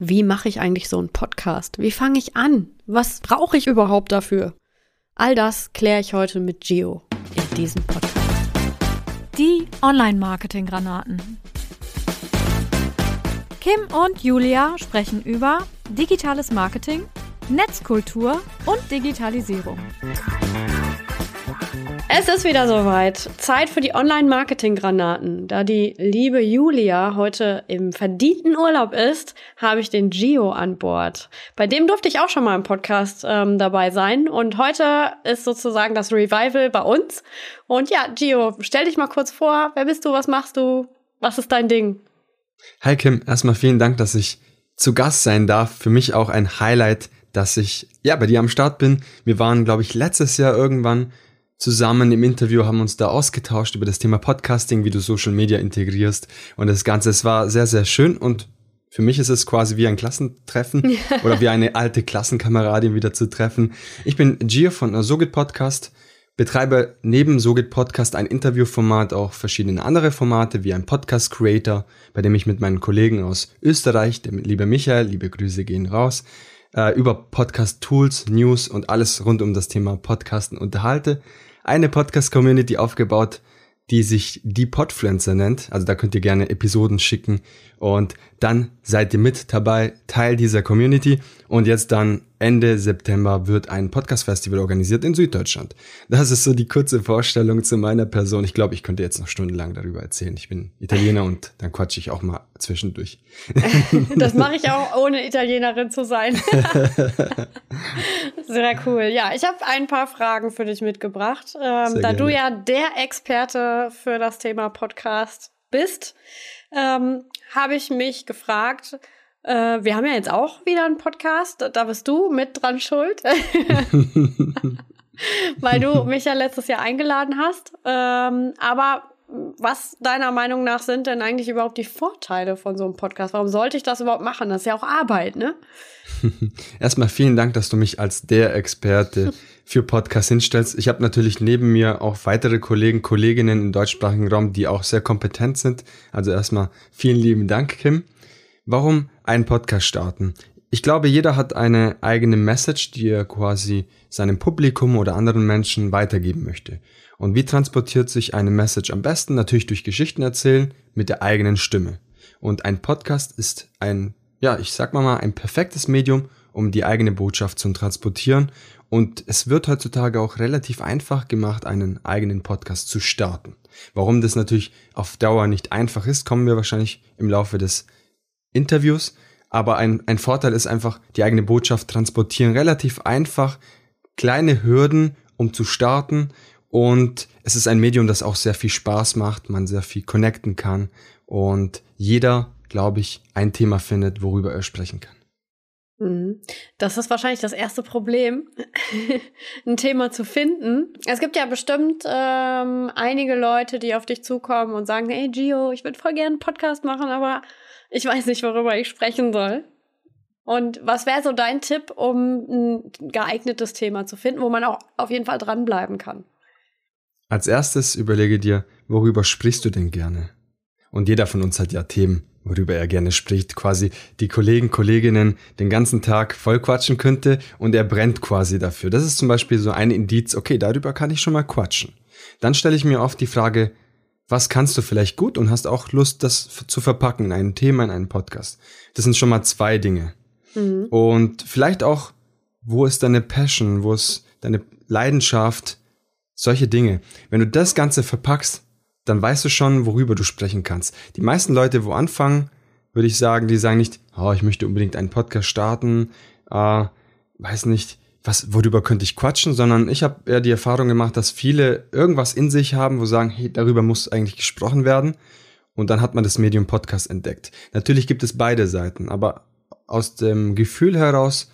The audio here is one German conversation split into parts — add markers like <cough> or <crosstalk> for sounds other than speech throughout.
Wie mache ich eigentlich so einen Podcast? Wie fange ich an? Was brauche ich überhaupt dafür? All das kläre ich heute mit Gio in diesem Podcast. Die Online-Marketing-Granaten. Kim und Julia sprechen über digitales Marketing, Netzkultur und Digitalisierung. Es ist wieder soweit. Zeit für die Online-Marketing-Granaten. Da die liebe Julia heute im verdienten Urlaub ist, habe ich den Gio an Bord. Bei dem durfte ich auch schon mal im Podcast ähm, dabei sein. Und heute ist sozusagen das Revival bei uns. Und ja, Gio, stell dich mal kurz vor. Wer bist du? Was machst du? Was ist dein Ding? Hi Kim, erstmal vielen Dank, dass ich zu Gast sein darf. Für mich auch ein Highlight, dass ich ja bei dir am Start bin. Wir waren, glaube ich, letztes Jahr irgendwann zusammen im Interview, haben uns da ausgetauscht über das Thema Podcasting, wie du Social Media integrierst und das Ganze. Es war sehr, sehr schön und für mich ist es quasi wie ein Klassentreffen ja. <laughs> oder wie eine alte Klassenkameradin wieder zu treffen. Ich bin Gio von Sogit Podcast, betreibe neben Sogit Podcast ein Interviewformat, auch verschiedene andere Formate wie ein Podcast Creator, bei dem ich mit meinen Kollegen aus Österreich, der liebe Michael, liebe Grüße gehen raus, äh, über Podcast Tools, News und alles rund um das Thema Podcasten unterhalte eine Podcast-Community aufgebaut, die sich die Podfluencer nennt. Also da könnt ihr gerne Episoden schicken und dann seid ihr mit dabei, Teil dieser Community. Und jetzt dann Ende September wird ein Podcast-Festival organisiert in Süddeutschland. Das ist so die kurze Vorstellung zu meiner Person. Ich glaube, ich könnte jetzt noch stundenlang darüber erzählen. Ich bin Italiener und dann quatsche ich auch mal zwischendurch. <laughs> das mache ich auch, ohne Italienerin zu sein. <laughs> Sehr cool. Ja, ich habe ein paar Fragen für dich mitgebracht. Ähm, da du ja der Experte für das Thema Podcast bist, ähm, habe ich mich gefragt, äh, wir haben ja jetzt auch wieder einen Podcast, da bist du mit dran schuld. <laughs> Weil du mich ja letztes Jahr eingeladen hast. Ähm, aber was deiner Meinung nach sind denn eigentlich überhaupt die Vorteile von so einem Podcast? Warum sollte ich das überhaupt machen? Das ist ja auch Arbeit, ne? <laughs> Erstmal vielen Dank, dass du mich als der Experte für Podcasts hinstellst. Ich habe natürlich neben mir auch weitere Kollegen, Kolleginnen im deutschsprachigen Raum, die auch sehr kompetent sind. Also erstmal vielen lieben Dank, Kim. Warum einen Podcast starten? Ich glaube, jeder hat eine eigene Message, die er quasi seinem Publikum oder anderen Menschen weitergeben möchte. Und wie transportiert sich eine Message am besten? Natürlich durch Geschichten erzählen mit der eigenen Stimme. Und ein Podcast ist ein, ja, ich sag mal mal, ein perfektes Medium, um die eigene Botschaft zu transportieren. Und es wird heutzutage auch relativ einfach gemacht, einen eigenen Podcast zu starten. Warum das natürlich auf Dauer nicht einfach ist, kommen wir wahrscheinlich im Laufe des Interviews. Aber ein, ein Vorteil ist einfach, die eigene Botschaft transportieren. Relativ einfach, kleine Hürden, um zu starten und es ist ein Medium, das auch sehr viel Spaß macht, man sehr viel connecten kann und jeder, glaube ich, ein Thema findet, worüber er sprechen kann. Mhm. Das ist wahrscheinlich das erste Problem, <laughs> ein Thema zu finden. Es gibt ja bestimmt ähm, einige Leute, die auf dich zukommen und sagen, hey Gio, ich würde voll gerne einen Podcast machen, aber ich weiß nicht, worüber ich sprechen soll. Und was wäre so dein Tipp, um ein geeignetes Thema zu finden, wo man auch auf jeden Fall dranbleiben kann? Als erstes überlege dir, worüber sprichst du denn gerne? Und jeder von uns hat ja Themen, worüber er gerne spricht, quasi die Kollegen, Kolleginnen den ganzen Tag voll quatschen könnte und er brennt quasi dafür. Das ist zum Beispiel so ein Indiz, okay, darüber kann ich schon mal quatschen. Dann stelle ich mir oft die Frage, was kannst du vielleicht gut und hast auch Lust, das zu verpacken in ein Thema, in einen Podcast. Das sind schon mal zwei Dinge. Mhm. Und vielleicht auch, wo ist deine Passion, wo ist deine Leidenschaft, solche Dinge. Wenn du das Ganze verpackst, dann weißt du schon, worüber du sprechen kannst. Die meisten Leute, wo anfangen, würde ich sagen, die sagen nicht, oh, ich möchte unbedingt einen Podcast starten, äh, weiß nicht, was, worüber könnte ich quatschen, sondern ich habe eher die Erfahrung gemacht, dass viele irgendwas in sich haben, wo sagen, hey, darüber muss eigentlich gesprochen werden. Und dann hat man das Medium Podcast entdeckt. Natürlich gibt es beide Seiten, aber aus dem Gefühl heraus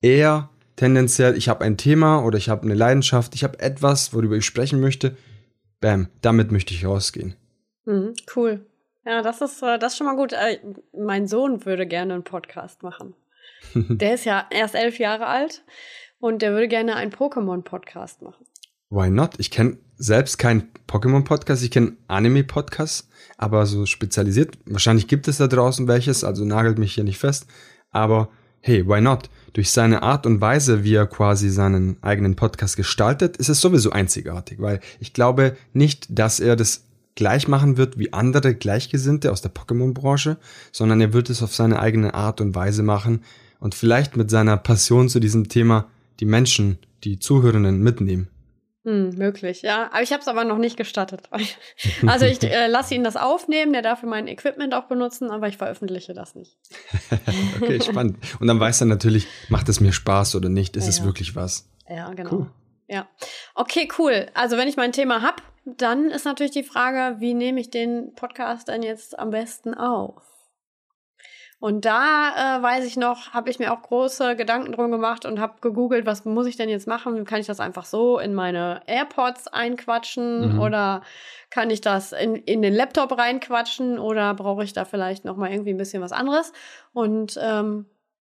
eher tendenziell, ich habe ein Thema oder ich habe eine Leidenschaft, ich habe etwas, worüber ich sprechen möchte. Bam, damit möchte ich rausgehen. Mhm, cool. Ja, das ist, äh, das ist schon mal gut. Äh, mein Sohn würde gerne einen Podcast machen. <laughs> der ist ja erst elf Jahre alt und der würde gerne einen Pokémon-Podcast machen. Why not? Ich kenne selbst keinen Pokémon-Podcast, ich kenne Anime-Podcasts, aber so spezialisiert. Wahrscheinlich gibt es da draußen welches, also nagelt mich hier nicht fest. Aber hey, why not? Durch seine Art und Weise, wie er quasi seinen eigenen Podcast gestaltet, ist es sowieso einzigartig, weil ich glaube nicht, dass er das gleich machen wird wie andere Gleichgesinnte aus der Pokémon-Branche, sondern er wird es auf seine eigene Art und Weise machen und vielleicht mit seiner Passion zu diesem Thema die Menschen, die Zuhörenden mitnehmen. Hm, möglich, ja. Aber ich habe es aber noch nicht gestattet. <laughs> Also ich äh, lasse ihn das aufnehmen, der darf mein Equipment auch benutzen, aber ich veröffentliche das nicht. <laughs> okay, spannend. Und dann weiß er natürlich, macht es mir Spaß oder nicht, ist ja, es wirklich was. Ja, genau. Cool. Ja. Okay, cool. Also wenn ich mein Thema hab, dann ist natürlich die Frage, wie nehme ich den Podcast dann jetzt am besten auf? Und da äh, weiß ich noch, habe ich mir auch große Gedanken drum gemacht und habe gegoogelt, was muss ich denn jetzt machen? Kann ich das einfach so in meine AirPods einquatschen mhm. oder kann ich das in, in den Laptop reinquatschen oder brauche ich da vielleicht noch mal irgendwie ein bisschen was anderes? Und ähm,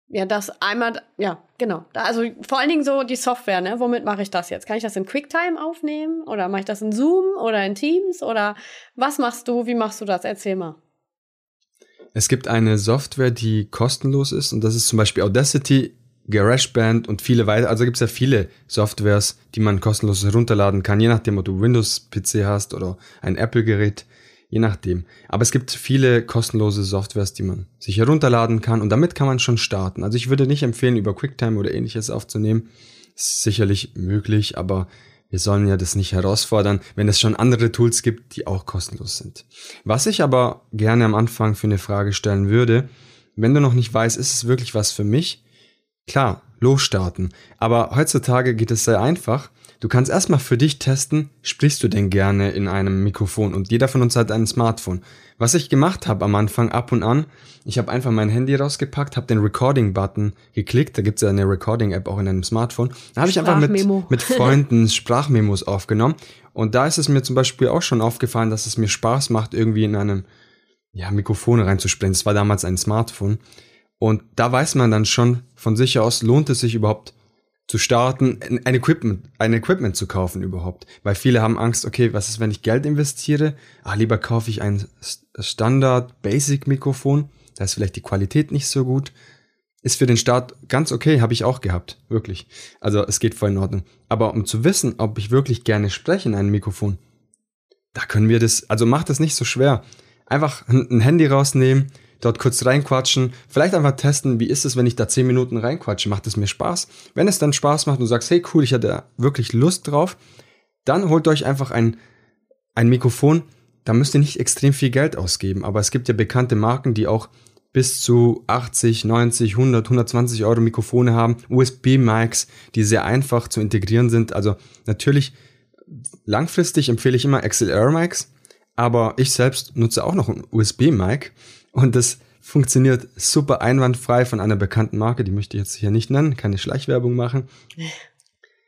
ja, das einmal, ja, genau. Also vor allen Dingen so die Software, ne? Womit mache ich das jetzt? Kann ich das in QuickTime aufnehmen oder mache ich das in Zoom oder in Teams oder was machst du? Wie machst du das? Erzähl mal. Es gibt eine Software, die kostenlos ist und das ist zum Beispiel Audacity, GarageBand und viele weitere. Also gibt es ja viele Softwares, die man kostenlos herunterladen kann, je nachdem, ob du Windows-PC hast oder ein Apple-Gerät, je nachdem. Aber es gibt viele kostenlose Softwares, die man sich herunterladen kann und damit kann man schon starten. Also ich würde nicht empfehlen, über QuickTime oder ähnliches aufzunehmen. Ist sicherlich möglich, aber wir sollen ja das nicht herausfordern, wenn es schon andere Tools gibt, die auch kostenlos sind. Was ich aber gerne am Anfang für eine Frage stellen würde, wenn du noch nicht weißt, ist es wirklich was für mich? Klar, losstarten. Aber heutzutage geht es sehr einfach. Du kannst erstmal für dich testen, sprichst du denn gerne in einem Mikrofon und jeder von uns hat ein Smartphone. Was ich gemacht habe am Anfang ab und an, ich habe einfach mein Handy rausgepackt, habe den Recording-Button geklickt, da gibt's ja eine Recording-App auch in einem Smartphone. Da habe ich einfach mit, <laughs> mit Freunden Sprachmemos aufgenommen und da ist es mir zum Beispiel auch schon aufgefallen, dass es mir Spaß macht, irgendwie in einem ja, Mikrofon reinzusprechen. Das war damals ein Smartphone. Und da weiß man dann schon von sich aus, lohnt es sich überhaupt zu starten, ein Equipment, ein Equipment zu kaufen überhaupt. Weil viele haben Angst, okay, was ist, wenn ich Geld investiere? Ah, lieber kaufe ich ein Standard Basic Mikrofon. Da ist vielleicht die Qualität nicht so gut. Ist für den Start ganz okay, habe ich auch gehabt, wirklich. Also es geht voll in Ordnung. Aber um zu wissen, ob ich wirklich gerne spreche in einem Mikrofon, da können wir das, also macht das nicht so schwer. Einfach ein Handy rausnehmen, dort kurz reinquatschen, vielleicht einfach testen, wie ist es, wenn ich da zehn Minuten reinquatsche, macht es mir Spaß? Wenn es dann Spaß macht und du sagst, hey cool, ich hatte wirklich Lust drauf, dann holt euch einfach ein, ein Mikrofon, da müsst ihr nicht extrem viel Geld ausgeben, aber es gibt ja bekannte Marken, die auch bis zu 80, 90, 100, 120 Euro Mikrofone haben, USB-Mics, die sehr einfach zu integrieren sind. Also natürlich langfristig empfehle ich immer XLR-Mics, aber ich selbst nutze auch noch ein USB-Mic und das funktioniert super einwandfrei von einer bekannten Marke, die möchte ich jetzt hier nicht nennen, keine Schleichwerbung machen.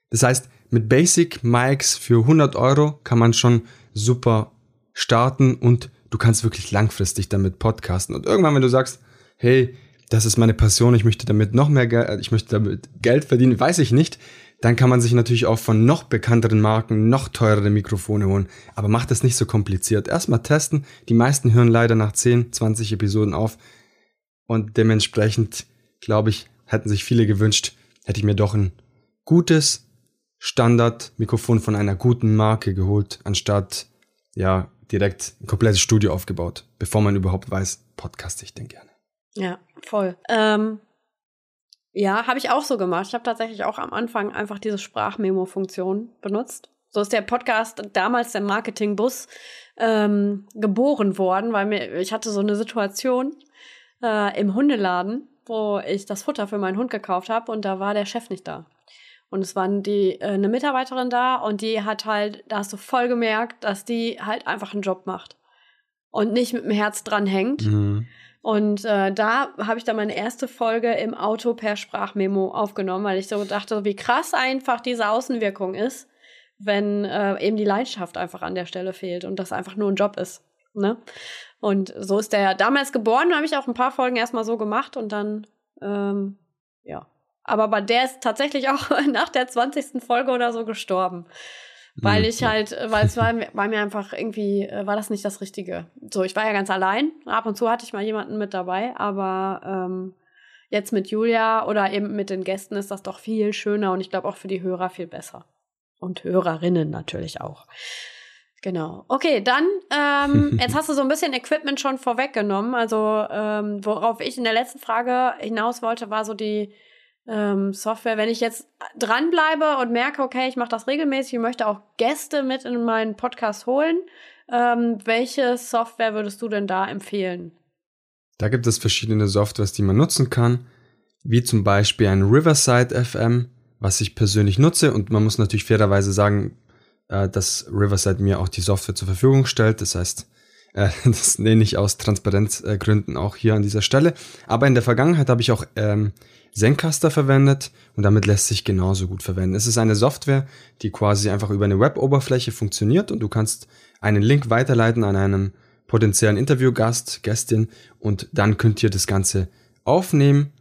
Das heißt, mit Basic Mics für 100 Euro kann man schon super starten und du kannst wirklich langfristig damit podcasten. Und irgendwann, wenn du sagst, hey, das ist meine Passion, ich möchte damit noch mehr Geld, ich möchte damit Geld verdienen, weiß ich nicht, dann kann man sich natürlich auch von noch bekannteren Marken noch teurere Mikrofone holen. Aber macht es nicht so kompliziert. Erstmal testen. Die meisten hören leider nach 10, 20 Episoden auf. Und dementsprechend, glaube ich, hätten sich viele gewünscht, hätte ich mir doch ein gutes Standard-Mikrofon von einer guten Marke geholt, anstatt, ja, direkt ein komplettes Studio aufgebaut, bevor man überhaupt weiß, podcaste ich denn gerne. Ja, voll. Ähm, ja, habe ich auch so gemacht. Ich habe tatsächlich auch am Anfang einfach diese Sprachmemo-Funktion benutzt. So ist der Podcast damals der Marketingbus ähm, geboren worden, weil mir ich hatte so eine Situation äh, im Hundeladen, wo ich das Futter für meinen Hund gekauft habe und da war der Chef nicht da. Und es waren die äh, eine Mitarbeiterin da und die hat halt, da hast du voll gemerkt, dass die halt einfach einen Job macht und nicht mit dem Herz dran hängt. Mhm. Und äh, da habe ich dann meine erste Folge im Auto per Sprachmemo aufgenommen, weil ich so dachte, wie krass einfach diese Außenwirkung ist, wenn äh, eben die Leidenschaft einfach an der Stelle fehlt und das einfach nur ein Job ist. Ne? Und so ist der damals geboren, habe ich auch ein paar Folgen erstmal so gemacht und dann, ähm, ja. Aber bei der ist tatsächlich auch <laughs> nach der 20. Folge oder so gestorben. Weil mhm. ich halt, äh, weil es war, <laughs> war mir einfach irgendwie, äh, war das nicht das Richtige. So, ich war ja ganz allein. Ab und zu hatte ich mal jemanden mit dabei, aber ähm, Jetzt mit Julia oder eben mit den Gästen ist das doch viel schöner und ich glaube auch für die Hörer viel besser. Und Hörerinnen natürlich auch. Genau. Okay, dann, ähm, <laughs> jetzt hast du so ein bisschen Equipment schon vorweggenommen. Also, ähm, worauf ich in der letzten Frage hinaus wollte, war so die ähm, Software. Wenn ich jetzt dranbleibe und merke, okay, ich mache das regelmäßig, ich möchte auch Gäste mit in meinen Podcast holen, ähm, welche Software würdest du denn da empfehlen? Da gibt es verschiedene Softwares, die man nutzen kann, wie zum Beispiel ein Riverside FM, was ich persönlich nutze und man muss natürlich fairerweise sagen, äh, dass Riverside mir auch die Software zur Verfügung stellt. Das heißt, <laughs> äh, das nenne ich aus Transparenzgründen auch hier an dieser Stelle. Aber in der Vergangenheit habe ich auch ähm, Zencaster verwendet und damit lässt sich genauso gut verwenden. Es ist eine Software, die quasi einfach über eine Web-Oberfläche funktioniert und du kannst einen Link weiterleiten an einem potenziellen Interviewgast, Gästin und dann könnt ihr das Ganze aufnehmen,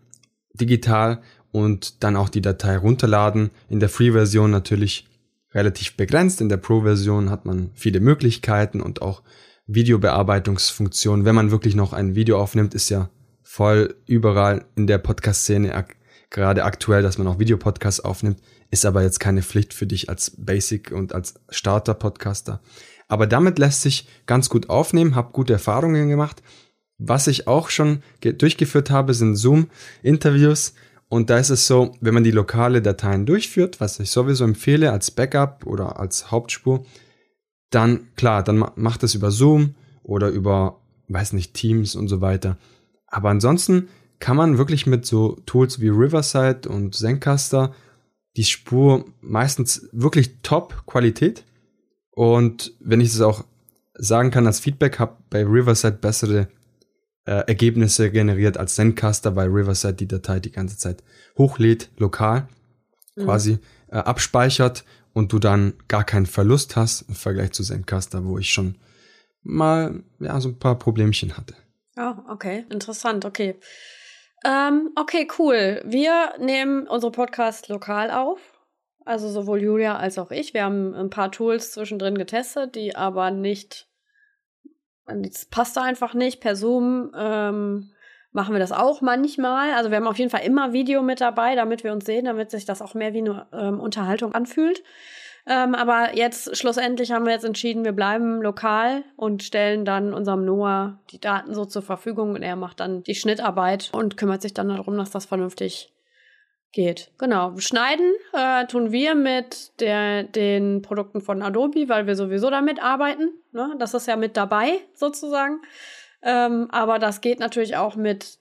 digital und dann auch die Datei runterladen. In der Free-Version natürlich relativ begrenzt. In der Pro-Version hat man viele Möglichkeiten und auch Videobearbeitungsfunktionen. Wenn man wirklich noch ein Video aufnimmt, ist ja voll überall in der Podcast-Szene ak gerade aktuell, dass man auch Videopodcasts aufnimmt, ist aber jetzt keine Pflicht für dich als Basic und als Starter-Podcaster. Aber damit lässt sich ganz gut aufnehmen, habe gute Erfahrungen gemacht. Was ich auch schon durchgeführt habe, sind Zoom-Interviews. Und da ist es so, wenn man die lokale Dateien durchführt, was ich sowieso empfehle als Backup oder als Hauptspur, dann klar, dann macht es über Zoom oder über, weiß nicht, Teams und so weiter. Aber ansonsten kann man wirklich mit so Tools wie Riverside und Zencaster die Spur meistens wirklich top Qualität. Und wenn ich es auch sagen kann als Feedback, habe bei Riverside bessere äh, Ergebnisse generiert als Zencaster, weil Riverside die Datei die ganze Zeit hochlädt, lokal, mhm. quasi äh, abspeichert und du dann gar keinen Verlust hast im Vergleich zu Zencaster, wo ich schon mal ja so ein paar Problemchen hatte. Oh, okay, interessant, okay. Ähm, okay, cool. Wir nehmen unsere Podcast lokal auf. Also sowohl Julia als auch ich. Wir haben ein paar Tools zwischendrin getestet, die aber nicht. Das passt einfach nicht. Per Zoom ähm, machen wir das auch manchmal. Also wir haben auf jeden Fall immer Video mit dabei, damit wir uns sehen, damit sich das auch mehr wie eine ähm, Unterhaltung anfühlt. Ähm, aber jetzt schlussendlich haben wir jetzt entschieden, wir bleiben lokal und stellen dann unserem Noah die Daten so zur Verfügung und er macht dann die Schnittarbeit und kümmert sich dann darum, dass das vernünftig geht. Genau. Schneiden äh, tun wir mit der, den Produkten von Adobe, weil wir sowieso damit arbeiten. Ne? Das ist ja mit dabei sozusagen. Ähm, aber das geht natürlich auch mit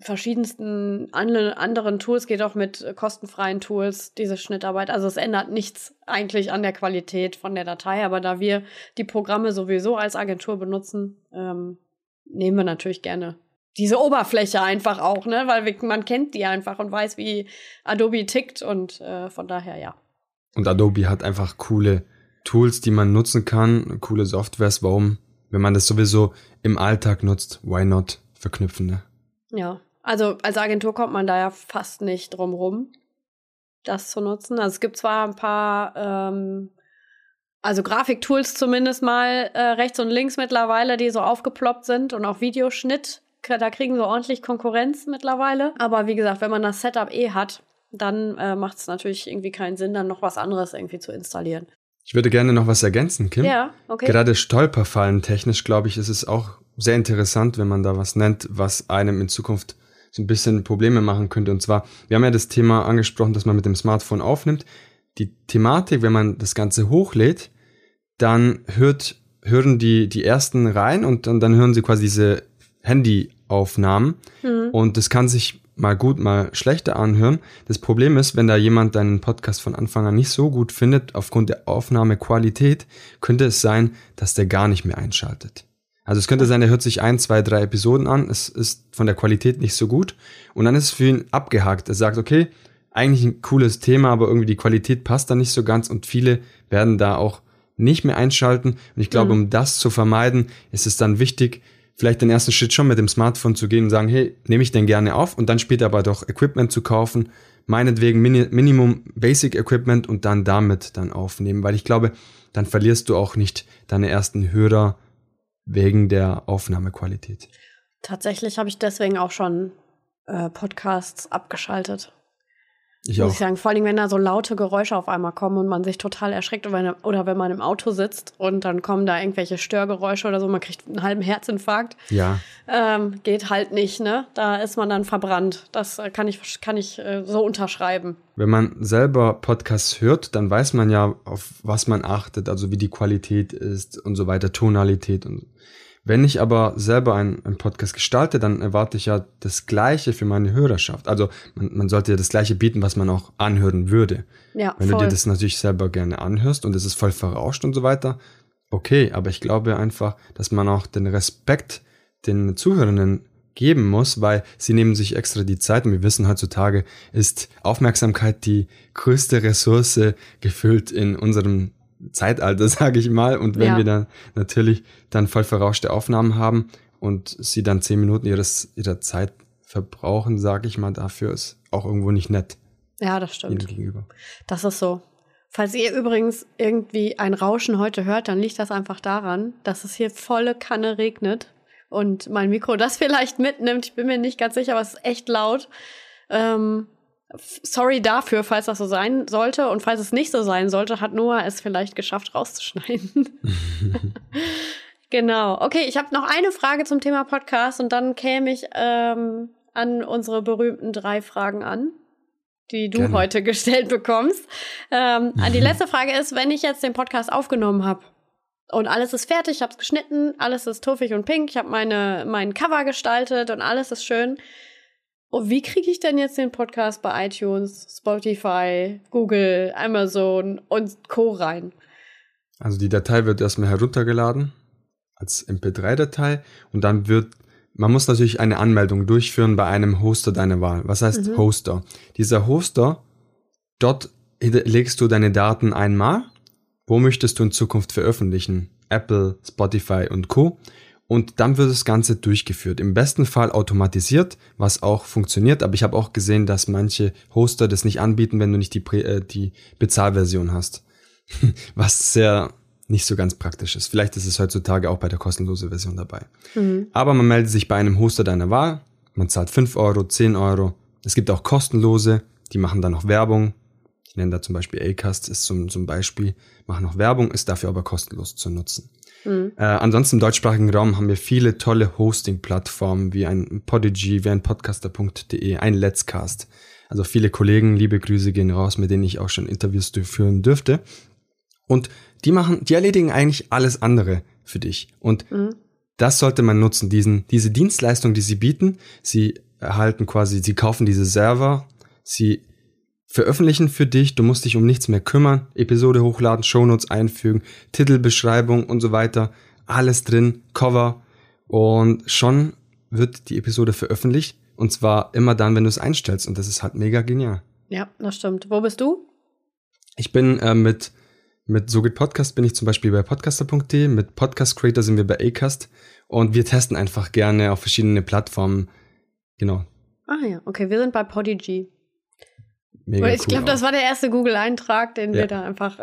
verschiedensten anderen Tools, geht auch mit kostenfreien Tools, diese Schnittarbeit. Also es ändert nichts eigentlich an der Qualität von der Datei, aber da wir die Programme sowieso als Agentur benutzen, ähm, nehmen wir natürlich gerne diese Oberfläche einfach auch, ne? Weil wir, man kennt die einfach und weiß, wie Adobe tickt und äh, von daher ja. Und Adobe hat einfach coole Tools, die man nutzen kann, coole Softwares. Warum, wenn man das sowieso im Alltag nutzt, why not verknüpfen, ne? Ja, also als Agentur kommt man da ja fast nicht drum rum, das zu nutzen. Also es gibt zwar ein paar, ähm, also Grafiktools zumindest mal äh, rechts und links mittlerweile, die so aufgeploppt sind und auch Videoschnitt. Da kriegen sie ordentlich Konkurrenz mittlerweile. Aber wie gesagt, wenn man das Setup eh hat, dann äh, macht es natürlich irgendwie keinen Sinn, dann noch was anderes irgendwie zu installieren. Ich würde gerne noch was ergänzen, Kim. Ja, okay. Gerade Stolperfallen technisch, glaube ich, ist es auch sehr interessant, wenn man da was nennt, was einem in Zukunft so ein bisschen Probleme machen könnte. Und zwar, wir haben ja das Thema angesprochen, dass man mit dem Smartphone aufnimmt. Die Thematik, wenn man das Ganze hochlädt, dann hört, hören die, die ersten rein und dann, dann hören sie quasi diese Handyaufnahmen. Mhm. Und das kann sich mal gut, mal schlechter anhören. Das Problem ist, wenn da jemand deinen Podcast von Anfang an nicht so gut findet, aufgrund der Aufnahmequalität, könnte es sein, dass der gar nicht mehr einschaltet. Also es könnte sein, er hört sich ein, zwei, drei Episoden an, es ist von der Qualität nicht so gut und dann ist es für ihn abgehakt. Er sagt, okay, eigentlich ein cooles Thema, aber irgendwie die Qualität passt da nicht so ganz und viele werden da auch nicht mehr einschalten. Und ich glaube, mhm. um das zu vermeiden, ist es dann wichtig, vielleicht den ersten Schritt schon mit dem Smartphone zu gehen und sagen, hey, nehme ich denn gerne auf und dann später aber doch Equipment zu kaufen, meinetwegen Mini Minimum Basic Equipment und dann damit dann aufnehmen, weil ich glaube, dann verlierst du auch nicht deine ersten Hörer wegen der Aufnahmequalität. Tatsächlich habe ich deswegen auch schon äh, Podcasts abgeschaltet. Ich muss auch. ich sagen. Vor allem, wenn da so laute Geräusche auf einmal kommen und man sich total erschreckt oder wenn, oder wenn man im Auto sitzt und dann kommen da irgendwelche Störgeräusche oder so, man kriegt einen halben Herzinfarkt. Ja, Ähm, geht halt nicht, ne? Da ist man dann verbrannt. Das äh, kann ich, kann ich äh, so unterschreiben. wenn man selber Podcasts hört, dann weiß man ja, auf was man achtet, also wie die Qualität ist und so weiter, Tonalität und so. Wenn ich aber selber einen, einen Podcast gestalte, dann erwarte ich ja das Gleiche für meine Hörerschaft. Also man, man sollte ja das Gleiche bieten, was man auch anhören würde. Ja, Wenn voll. du dir das natürlich selber gerne anhörst und es ist voll verrauscht und so weiter, okay, aber ich glaube einfach, dass man auch den Respekt den Zuhörenden geben muss, weil sie nehmen sich extra die Zeit und wir wissen heutzutage ist Aufmerksamkeit die größte Ressource gefüllt in unserem Zeitalter, <laughs> sage ich mal. Und wenn Ja. wir dann natürlich dann voll verrauschte Aufnahmen haben und sie dann zehn Minuten ihres, ihrer Zeit verbrauchen, sage ich mal, dafür ist auch irgendwo nicht nett ja, das stimmt. gegenüber. Das ist so. Falls ihr übrigens irgendwie ein Rauschen heute hört, dann liegt das einfach daran, dass es hier volle Kanne regnet und mein Mikro das <laughs> vielleicht mitnimmt. Ich bin mir nicht ganz sicher, aber es ist echt laut. Ähm, sorry dafür, falls das so sein sollte. Und falls es nicht so sein sollte, hat Noah es vielleicht geschafft, rauszuschneiden. <laughs> genau. Okay, ich habe noch eine Frage zum Thema Podcast und dann käme ich ähm, an unsere berühmten drei Fragen an die du Gerne. heute gestellt bekommst. Ähm, die letzte Frage ist, wenn ich jetzt den Podcast aufgenommen habe und alles ist fertig, ich habe es geschnitten, alles ist tuffig und pink, ich habe meine mein Cover gestaltet und alles ist schön. Und wie kriege ich denn jetzt den Podcast bei iTunes, Spotify, Google, Amazon und Co rein? Also die Datei wird erstmal heruntergeladen als MP3-Datei und dann wird, man muss natürlich eine Anmeldung durchführen bei einem Hoster deiner Wahl. Was heißt Mhm. Hoster? Dieser Hoster, dort legst du deine Daten einmal. Wo möchtest du in Zukunft veröffentlichen? Apple, Spotify und Co. Und dann wird das Ganze durchgeführt. Im besten Fall automatisiert, was auch funktioniert. Aber ich habe auch gesehen, dass manche Hoster das nicht anbieten, wenn du nicht die, äh, die Bezahlversion hast. <laughs> was sehr nicht so ganz praktisch ist. Vielleicht ist es heutzutage auch bei der kostenlosen Version dabei. Mhm. Aber man meldet sich bei einem Hoster deiner Wahl. Man zahlt 5 Euro, 10 Euro. Es gibt auch kostenlose, die machen dann noch Werbung. Ich nenne da zum Beispiel Acast, ist zum, zum Beispiel, machen noch Werbung, ist dafür aber kostenlos zu nutzen. Mhm. Äh, ansonsten im deutschsprachigen Raum haben wir viele tolle Hosting-Plattformen wie ein Podigy, wie ein Podcaster.de, ein Let's Cast. Also viele Kollegen, liebe Grüße gehen raus, mit denen ich auch schon Interviews durchführen dürfte. Und die machen, die erledigen eigentlich alles andere für dich. Und Mhm. das sollte man nutzen, diesen, diese Dienstleistung, die sie bieten. Sie erhalten quasi, sie kaufen diese Server, sie veröffentlichen für dich, du musst dich um nichts mehr kümmern, Episode hochladen, Shownotes einfügen, Titelbeschreibung und so weiter, alles drin, Cover und schon wird die Episode veröffentlicht und zwar immer dann, wenn du es einstellst und das ist halt mega genial. Ja, das stimmt. Wo bist du? Ich bin äh, mit mit So geht Podcast bin ich zum Beispiel bei podcaster.de, mit Podcast Creator sind wir bei Acast und wir testen einfach gerne auf verschiedene Plattformen. Genau. Ah ja, okay, wir sind bei Podigy. Mega ich cool glaube, das war der erste Google-Eintrag, den Ja. wir da einfach.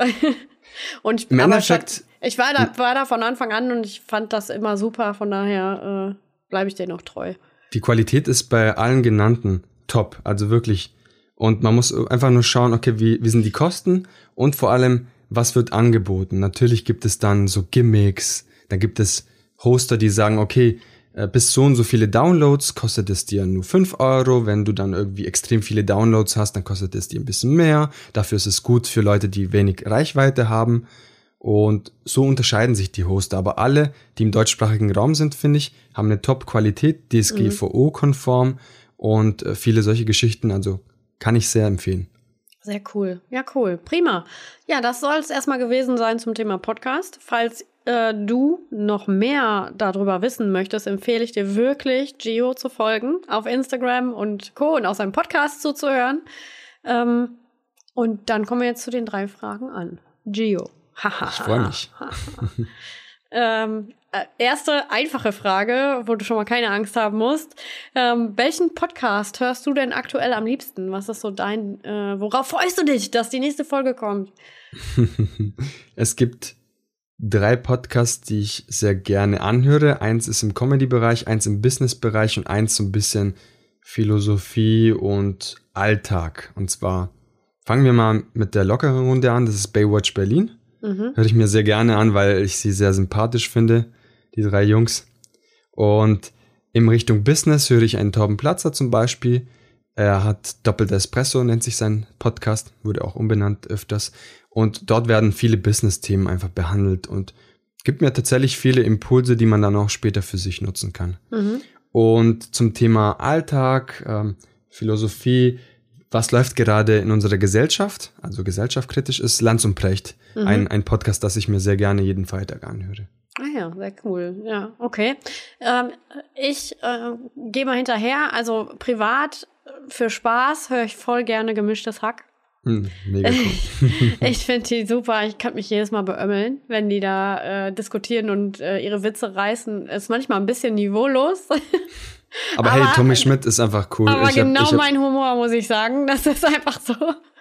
<laughs> und Im aber statt- ich war da, war da von Anfang an und ich fand das immer super, von daher äh, bleibe ich denen auch treu. Die Qualität ist bei allen genannten top, also wirklich. Und man muss einfach nur schauen, okay, wie, wie sind die Kosten und vor allem, was wird angeboten. Natürlich gibt es dann so Gimmicks, dann gibt es Hoster, die sagen, okay, bis so und so viele Downloads kostet es dir nur 5 Euro. Wenn du dann irgendwie extrem viele Downloads hast, dann kostet es dir ein bisschen mehr. Dafür ist es gut für Leute, die wenig Reichweite haben. Und so unterscheiden sich die Hoster. Aber alle, die im deutschsprachigen Raum sind, finde ich, haben eine Top-Qualität, DSGVO-konform und äh, viele solche Geschichten. Also kann ich sehr empfehlen. Sehr cool. Ja, cool. Prima. Ja, das soll es erstmal gewesen sein zum Thema Podcast. Falls äh, du noch mehr darüber wissen möchtest, empfehle ich dir wirklich, Gio zu folgen auf Instagram und Co. und auch seinem Podcast zuzuhören. Ähm, und dann kommen wir jetzt zu den drei Fragen an. Gio. Ich freue mich. <laughs> Ähm, äh, erste einfache Frage, wo du schon mal keine Angst haben musst. Ähm, welchen Podcast hörst du denn aktuell am liebsten? Was ist so dein, äh, worauf freust du dich, dass die nächste Folge kommt? <laughs> Es gibt drei Podcasts, die ich sehr gerne anhöre. Eins ist im Comedy-Bereich, eins im Business-Bereich und eins so ein bisschen Philosophie und Alltag. Und zwar fangen wir mal mit der lockeren Runde an. Das ist Baywatch Berlin. Mhm. Höre ich mir sehr gerne an, weil ich sie sehr sympathisch finde, die drei Jungs. Und in Richtung Business höre ich einen Torben Platzer zum Beispiel. Er hat Doppelt Espresso, nennt sich sein Podcast, wurde auch umbenannt öfters. Und dort werden viele Business-Themen einfach behandelt und gibt mir tatsächlich viele Impulse, die man dann auch später für sich nutzen kann. Mhm. Und zum Thema Alltag, ähm, Philosophie, was läuft gerade in unserer Gesellschaft, also gesellschaftskritisch, ist Lanz und Precht, mhm. ein, ein Podcast, das ich mir sehr gerne jeden Freitag anhöre. Ah ja, sehr cool. Ja, okay. Ähm, ich äh, gehe mal hinterher. Also privat für Spaß höre ich voll gerne gemischtes Hack. Hm, mega cool. <laughs> ich finde die super. Ich kann mich jedes Mal beömmeln, wenn die da äh, diskutieren und äh, ihre Witze reißen. Ist manchmal ein bisschen niveaulos. Aber, <laughs> aber, hey, Tommy Schmidt ist einfach cool. Aber ich genau hab, hab, mein Humor, muss ich sagen. Das ist einfach so.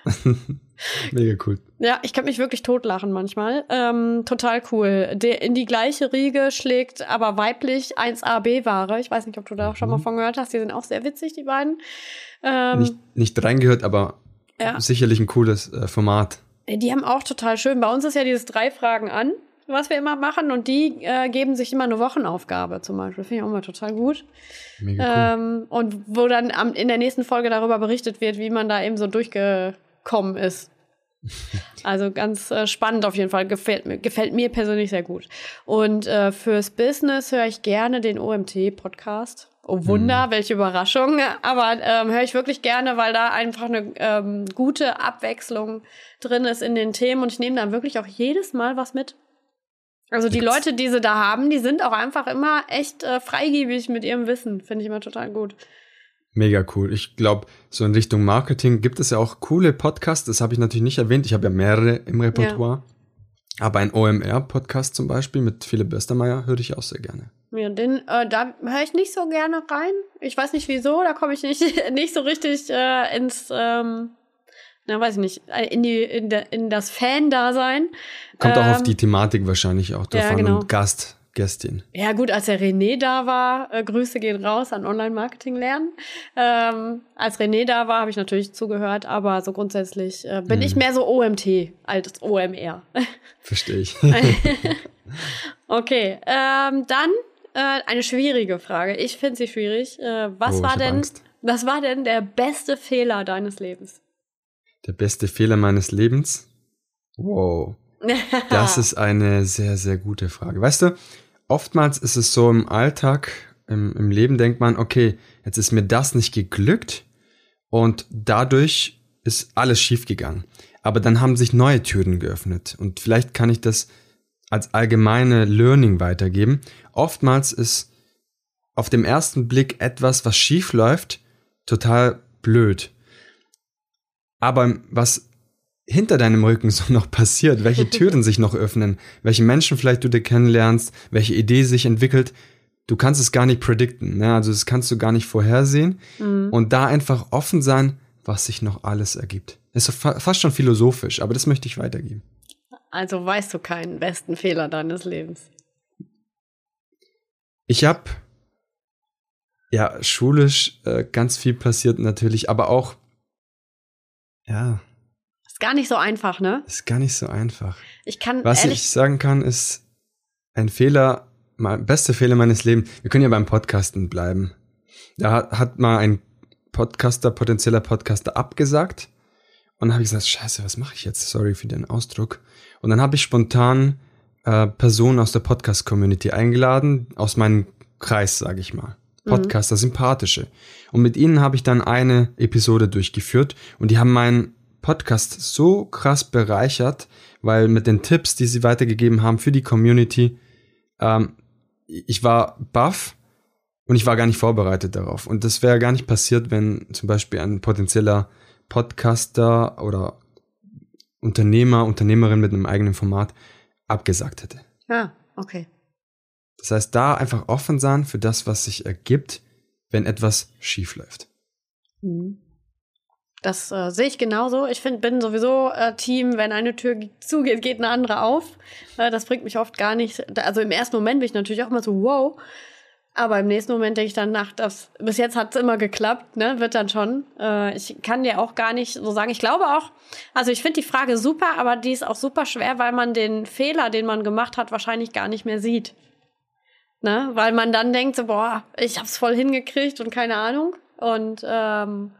<laughs> <laughs> Mega cool. Ja, ich kann mich wirklich totlachen manchmal. Ähm, total cool. Der in die gleiche Riege schlägt aber weiblich 1AB-Ware. Ich weiß nicht, ob du da auch schon mal mhm. von gehört hast. Die sind auch sehr witzig, die beiden. Ähm, nicht, nicht reingehört, aber ja. sicherlich ein cooles äh, Format. Die haben auch total schön. Bei uns ist ja dieses drei Fragen an, was wir immer machen. Und die äh, geben sich immer eine Wochenaufgabe zum Beispiel. Finde ich auch mal total gut. Mega cool. Ähm, und wo dann am, in der nächsten Folge darüber berichtet wird, wie man da eben so durchgekommen ist. Also ganz äh, spannend auf jeden Fall. Gefällt mir, gefällt mir persönlich sehr gut. Und äh, fürs Business höre ich gerne den OMT-Podcast. Oh Wunder, hm. welche Überraschung. Aber ähm, höre ich wirklich gerne, weil da einfach eine ähm, gute Abwechslung drin ist in den Themen. Und ich nehme da wirklich auch jedes Mal was mit. Also die Leute, die sie da haben, die sind auch einfach immer echt äh, freigebig mit ihrem Wissen. Finde ich immer total gut. Mega cool. Ich glaube, so in Richtung Marketing gibt es ja auch coole Podcasts. Das habe ich natürlich nicht erwähnt. Ich habe ja mehrere im Repertoire. Ja. Aber ein OMR-Podcast zum Beispiel mit Philipp Westermeier höre ich auch sehr gerne. Ja, den, äh, da höre ich nicht so gerne rein. Ich weiß nicht wieso, da komme ich nicht, <laughs> nicht so richtig äh, ins, ähm, na weiß ich nicht, in, die, in, de, in das Fan-Dasein. Kommt ähm, auch auf ähm, die Thematik wahrscheinlich auch drauf ja, genau. und Gast. Gästin. Ja, gut, als der René da war, äh, Grüße gehen raus an Online-Marketing lernen. Ähm, als René da war, habe ich natürlich zugehört, aber so grundsätzlich äh, bin hm. ich mehr so OMT als OMR. <laughs> Verstehe ich. <laughs> okay, ähm, dann äh, eine schwierige Frage. Ich finde sie schwierig. Äh, was oh, war denn, Angst. was war denn der beste Fehler deines Lebens? Der beste Fehler meines Lebens? Wow. <laughs> Das ist eine sehr, sehr gute Frage. Weißt du, oftmals ist es so im Alltag, im, im Leben denkt man, okay, jetzt ist mir das nicht geglückt und dadurch ist alles schiefgegangen. Aber dann haben sich neue Türen geöffnet und vielleicht kann ich das als allgemeine Learning weitergeben. Oftmals ist auf dem ersten Blick etwas, was schief läuft, total blöd. Aber was hinter deinem Rücken <laughs> so noch passiert, welche Türen sich noch öffnen, welche Menschen vielleicht du dir kennenlernst, welche Idee sich entwickelt, du kannst es gar nicht predikten. Ne? Also das kannst du gar nicht vorhersehen. Mhm. Und da einfach offen sein, was sich noch alles ergibt. Ist fast schon philosophisch, aber das möchte ich weitergeben. Also weißt du keinen besten Fehler deines Lebens. Ich habe ja schulisch äh, ganz viel passiert natürlich, aber auch ja gar nicht so einfach, ne? Ist gar nicht so einfach. Ich kann Was ich sagen kann, ist ein Fehler, mein bester Fehler meines Lebens. Wir können ja beim Podcasten bleiben. Da hat, hat mal ein Podcaster, potenzieller Podcaster abgesagt. Und dann habe ich gesagt, scheiße, was mache ich jetzt? Sorry für den Ausdruck. Und dann habe ich spontan äh, Personen aus der Podcast-Community eingeladen, aus meinem Kreis, sage ich mal. Mhm. Podcaster, mhm. sympathische. Und mit ihnen habe ich dann eine Episode durchgeführt und die haben meinen Podcast so krass bereichert, weil mit den Tipps, die sie weitergegeben haben für die Community, ähm, ich war baff und ich war gar nicht vorbereitet darauf. Und das wäre gar nicht passiert, wenn zum Beispiel ein potenzieller Podcaster oder Unternehmer, Unternehmerin mit einem eigenen Format abgesagt hätte. Ja, okay. Das heißt, da einfach offen sein für das, was sich ergibt, wenn etwas schief läuft. Mhm. Das äh, sehe ich genauso. Ich find, bin sowieso äh, Team, wenn eine Tür zugeht, geht eine andere auf. Äh, das bringt mich oft gar nicht. Also im ersten Moment bin ich natürlich auch immer so, wow. Aber im nächsten Moment denke ich dann nach, das, bis jetzt hat es immer geklappt, ne? Wird dann schon. Äh, ich kann dir auch gar nicht so sagen. Ich glaube auch, also ich finde die Frage super, aber die ist auch super schwer, weil man den Fehler, den man gemacht hat, wahrscheinlich gar nicht mehr sieht. Ne? Weil man dann denkt, so, boah, ich hab's voll hingekriegt und keine Ahnung. Und ähm,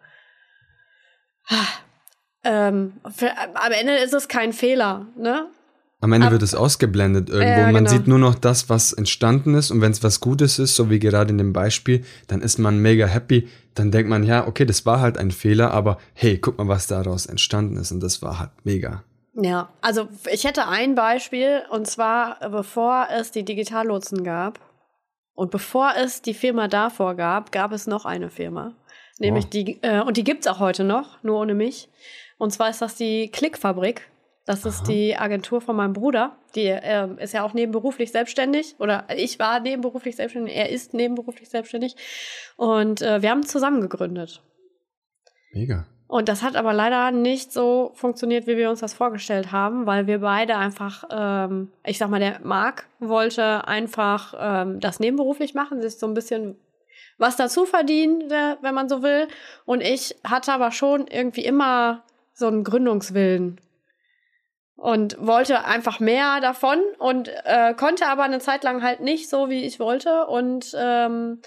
ähm, für, am Ende ist es kein Fehler, ne? Am Ende Ab, wird es ausgeblendet irgendwo. Ja, man genau. sieht nur noch das, was entstanden ist. Und wenn es was Gutes ist, so wie gerade in dem Beispiel, dann ist man mega happy. Dann denkt man, ja, okay, das war halt ein Fehler, aber hey, guck mal, was daraus entstanden ist. Und das war halt mega. Ja, also ich hätte ein Beispiel, und zwar bevor es die Digitallotsen gab und bevor es die Firma davor gab, gab es noch eine Firma. Nämlich oh. die, äh, und die gibt's auch heute noch, nur ohne mich. Und zwar ist das die Klickfabrik. Das ist Aha. die Agentur von meinem Bruder. Die äh, ist ja auch nebenberuflich selbstständig. Oder ich war nebenberuflich selbstständig, er ist nebenberuflich selbstständig. Und äh, wir haben zusammen gegründet. Mega. Und das hat aber leider nicht so funktioniert, wie wir uns das vorgestellt haben, weil wir beide einfach, ähm, ich sag mal, der Marc wollte einfach ähm, das nebenberuflich machen, sich so ein bisschen was dazu verdienen, wenn man so will. Und ich hatte aber schon irgendwie immer so einen Gründungswillen und wollte einfach mehr davon und äh, konnte aber eine Zeit lang halt nicht so, wie ich wollte und ähm,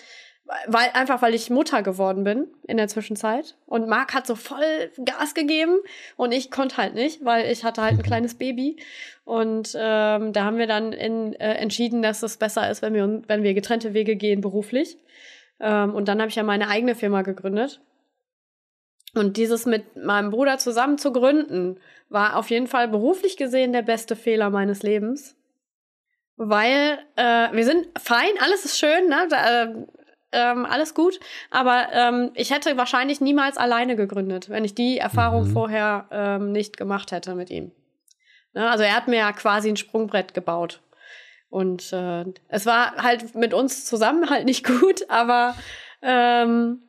weil einfach weil ich Mutter geworden bin in der Zwischenzeit und Marc hat so voll Gas gegeben und ich konnte halt nicht, weil ich hatte halt ein mhm. kleines Baby und ähm, da haben wir dann in, äh, entschieden, dass es besser ist, wenn wir wenn wir getrennte Wege gehen beruflich ähm, und dann habe ich ja meine eigene Firma gegründet und dieses mit meinem Bruder zusammen zu gründen, war auf jeden Fall beruflich gesehen der beste Fehler meines Lebens. Weil äh, wir sind fein, alles ist schön, ne? äh, ähm, alles gut. Aber ähm, ich hätte wahrscheinlich niemals alleine gegründet, wenn ich die Erfahrung mhm. vorher ähm, nicht gemacht hätte mit ihm. Ne? Also er hat mir ja quasi ein Sprungbrett gebaut. Und äh, es war halt mit uns zusammen halt nicht gut, <laughs> aber ähm,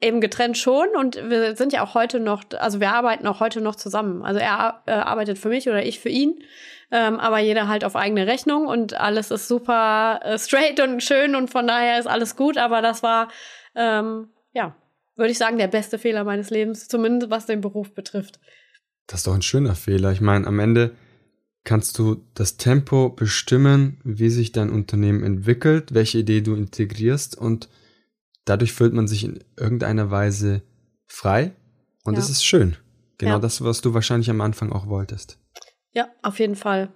eben getrennt schon und wir sind ja auch heute noch, also wir arbeiten auch heute noch zusammen. Also er äh, arbeitet für mich oder ich für ihn, ähm, aber jeder halt auf eigene Rechnung und alles ist super äh, straight und schön und von daher ist alles gut. Aber das war, ähm, ja, würde ich sagen, der beste Fehler meines Lebens, zumindest was den Beruf betrifft. Das ist doch ein schöner Fehler. Ich meine, am Ende kannst du das Tempo bestimmen, wie sich dein Unternehmen entwickelt, welche Idee du integrierst und dadurch fühlt man sich in irgendeiner Weise frei und ja. das ist schön. Genau ja. das, was du wahrscheinlich am Anfang auch wolltest. Ja, auf jeden Fall.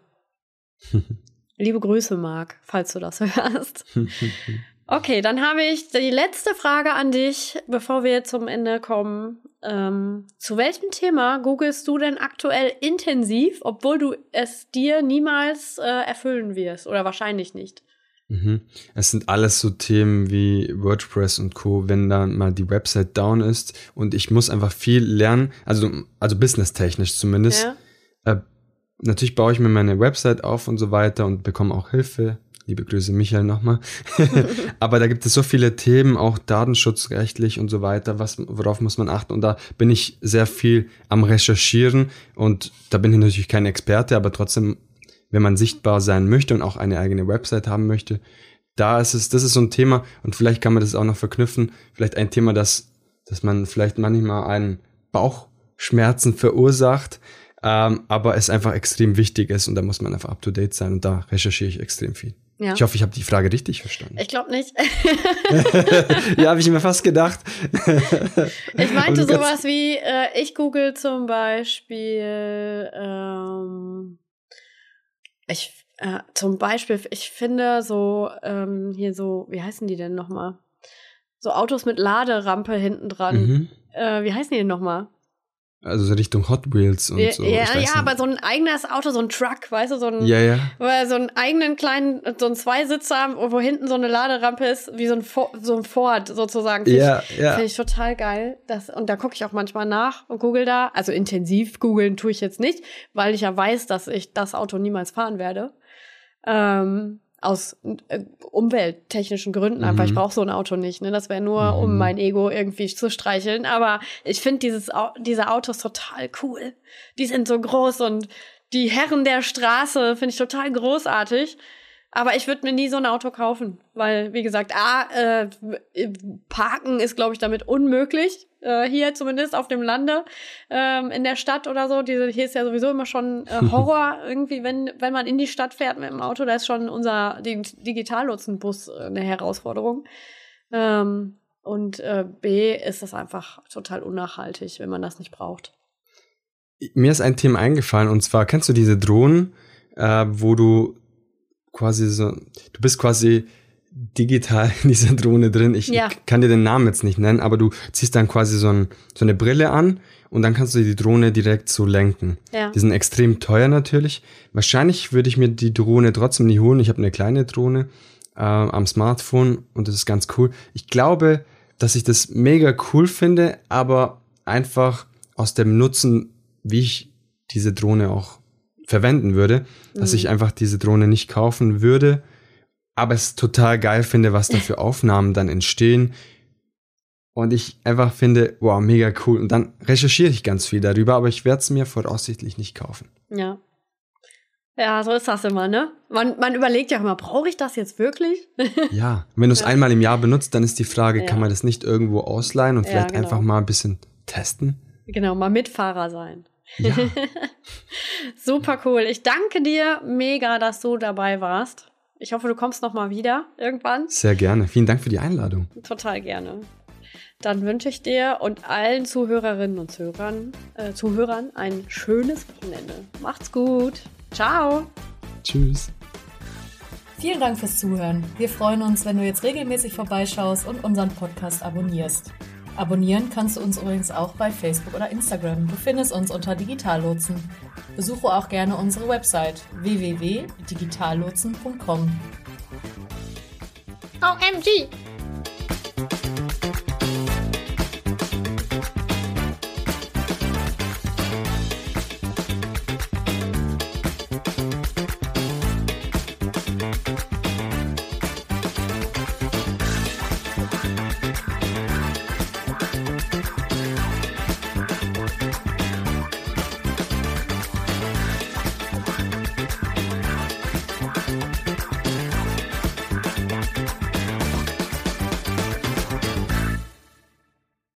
<laughs> Liebe Grüße, Marc, falls du das <laughs> hörst. <laughs> Okay, dann habe ich die letzte Frage an dich, bevor wir zum Ende kommen. Ähm, zu welchem Thema googelst du denn aktuell intensiv, obwohl du es dir niemals äh, erfüllen wirst oder wahrscheinlich nicht? Mhm. Es sind alles so Themen wie WordPress und Co., wenn dann mal die Website down ist und ich muss einfach viel lernen, also, also businesstechnisch zumindest. Ja. Äh, natürlich baue ich mir meine Website auf und so weiter und bekomme auch Hilfe. Liebe Grüße, Michael nochmal. <laughs> Aber da gibt es so viele Themen, auch datenschutzrechtlich und so weiter, was, worauf muss man achten. Und da bin ich sehr viel am Recherchieren und da bin ich natürlich kein Experte, aber trotzdem wenn man sichtbar sein möchte und auch eine eigene Website haben möchte, da ist es, das ist so ein Thema und vielleicht kann man das auch noch verknüpfen, vielleicht ein Thema, das, dass man vielleicht manchmal einen Bauchschmerzen verursacht, ähm, aber es einfach extrem wichtig ist und da muss man einfach up to date sein und da recherchiere ich extrem viel. Ja. Ich hoffe, ich habe die Frage richtig verstanden. Ich glaube nicht. <laughs> ja, habe ich mir fast gedacht. <laughs> ich meinte sowas wie, äh, ich google zum Beispiel ähm, ich, äh, zum Beispiel, ich finde so, ähm, hier so, wie heißen die denn nochmal? So Autos mit Laderampe hinten dran. Mhm. Äh, wie heißen die denn nochmal? Also so Richtung Hot Wheels und ja, so. Ja, ja, aber so ein eigenes Auto, so ein Truck, weißt du, so ein, ja, ja. so einen eigenen kleinen, so ein Zweisitzer, wo hinten so eine Laderampe ist, wie so ein, so ein Ford sozusagen. Find ja, ich, ja. Finde ich total geil. Das, und da gucke ich auch manchmal nach und google da. Also intensiv googeln tue ich jetzt nicht, weil ich ja weiß, dass ich das Auto niemals fahren werde. Ähm, aus äh, umwelttechnischen Gründen mhm. einfach. Ich brauche so ein Auto nicht. Ne? Das wäre nur, mhm. um mein Ego irgendwie zu streicheln. Aber ich finde dieses diese Autos total cool. Die sind so groß und die Herren der Straße finde ich total großartig. Aber ich würde mir nie so ein Auto kaufen, weil, wie gesagt, A, äh, Parken ist, glaube ich, damit unmöglich. Äh, hier zumindest auf dem Lande, ähm, in der Stadt oder so. Diese, hier ist ja sowieso immer schon äh, <laughs> Horror irgendwie, wenn, wenn man in die Stadt fährt mit dem Auto. Da ist schon unser Digitallotsenbus äh, eine Herausforderung. Ähm, und äh, B ist das einfach total unnachhaltig, wenn man das nicht braucht. Mir ist ein Thema eingefallen und zwar kennst du diese Drohnen, äh, wo du quasi so, du bist quasi digital in dieser Drohne drin. Ich ja. kann dir den Namen jetzt nicht nennen, aber du ziehst dann quasi so, ein, so eine Brille an und dann kannst du die Drohne direkt so lenken. Ja. Die sind extrem teuer natürlich. Wahrscheinlich würde ich mir die Drohne trotzdem nicht holen. Ich habe eine kleine Drohne äh, am Smartphone und das ist ganz cool. Ich glaube, dass ich das mega cool finde, aber einfach aus dem Nutzen, wie ich diese Drohne auch verwenden würde, mhm. dass ich einfach diese Drohne nicht kaufen würde, aber es total geil finde, was da für <laughs> Aufnahmen dann entstehen. Und ich einfach finde, wow, mega cool. Und dann recherchiere ich ganz viel darüber, aber ich werde es mir voraussichtlich nicht kaufen. Ja. Ja, so ist das immer, ne? Man, man überlegt ja immer, brauche ich das jetzt wirklich? <laughs> ja, wenn du es ja. einmal im Jahr benutzt, dann ist die Frage, ja. kann man das nicht irgendwo ausleihen und vielleicht ja, genau. einfach mal ein bisschen testen? Genau, mal Mitfahrer sein. Ja. <laughs> Super cool. Ich danke dir mega, dass du dabei warst. Ich hoffe, du kommst noch mal wieder irgendwann. Sehr gerne. Vielen Dank für die Einladung. Total gerne. Dann wünsche ich dir und allen Zuhörerinnen und Zuhörern, äh, Zuhörern ein schönes Wochenende. Macht's gut. Ciao. Tschüss. Vielen Dank fürs Zuhören. Wir freuen uns, wenn du jetzt regelmäßig vorbeischaust und unseren Podcast abonnierst. Abonnieren kannst du uns übrigens auch bei Facebook oder Instagram. Du findest uns unter Digitallotsen. Besuche auch gerne unsere Website www.digitallotsen.com. OMG!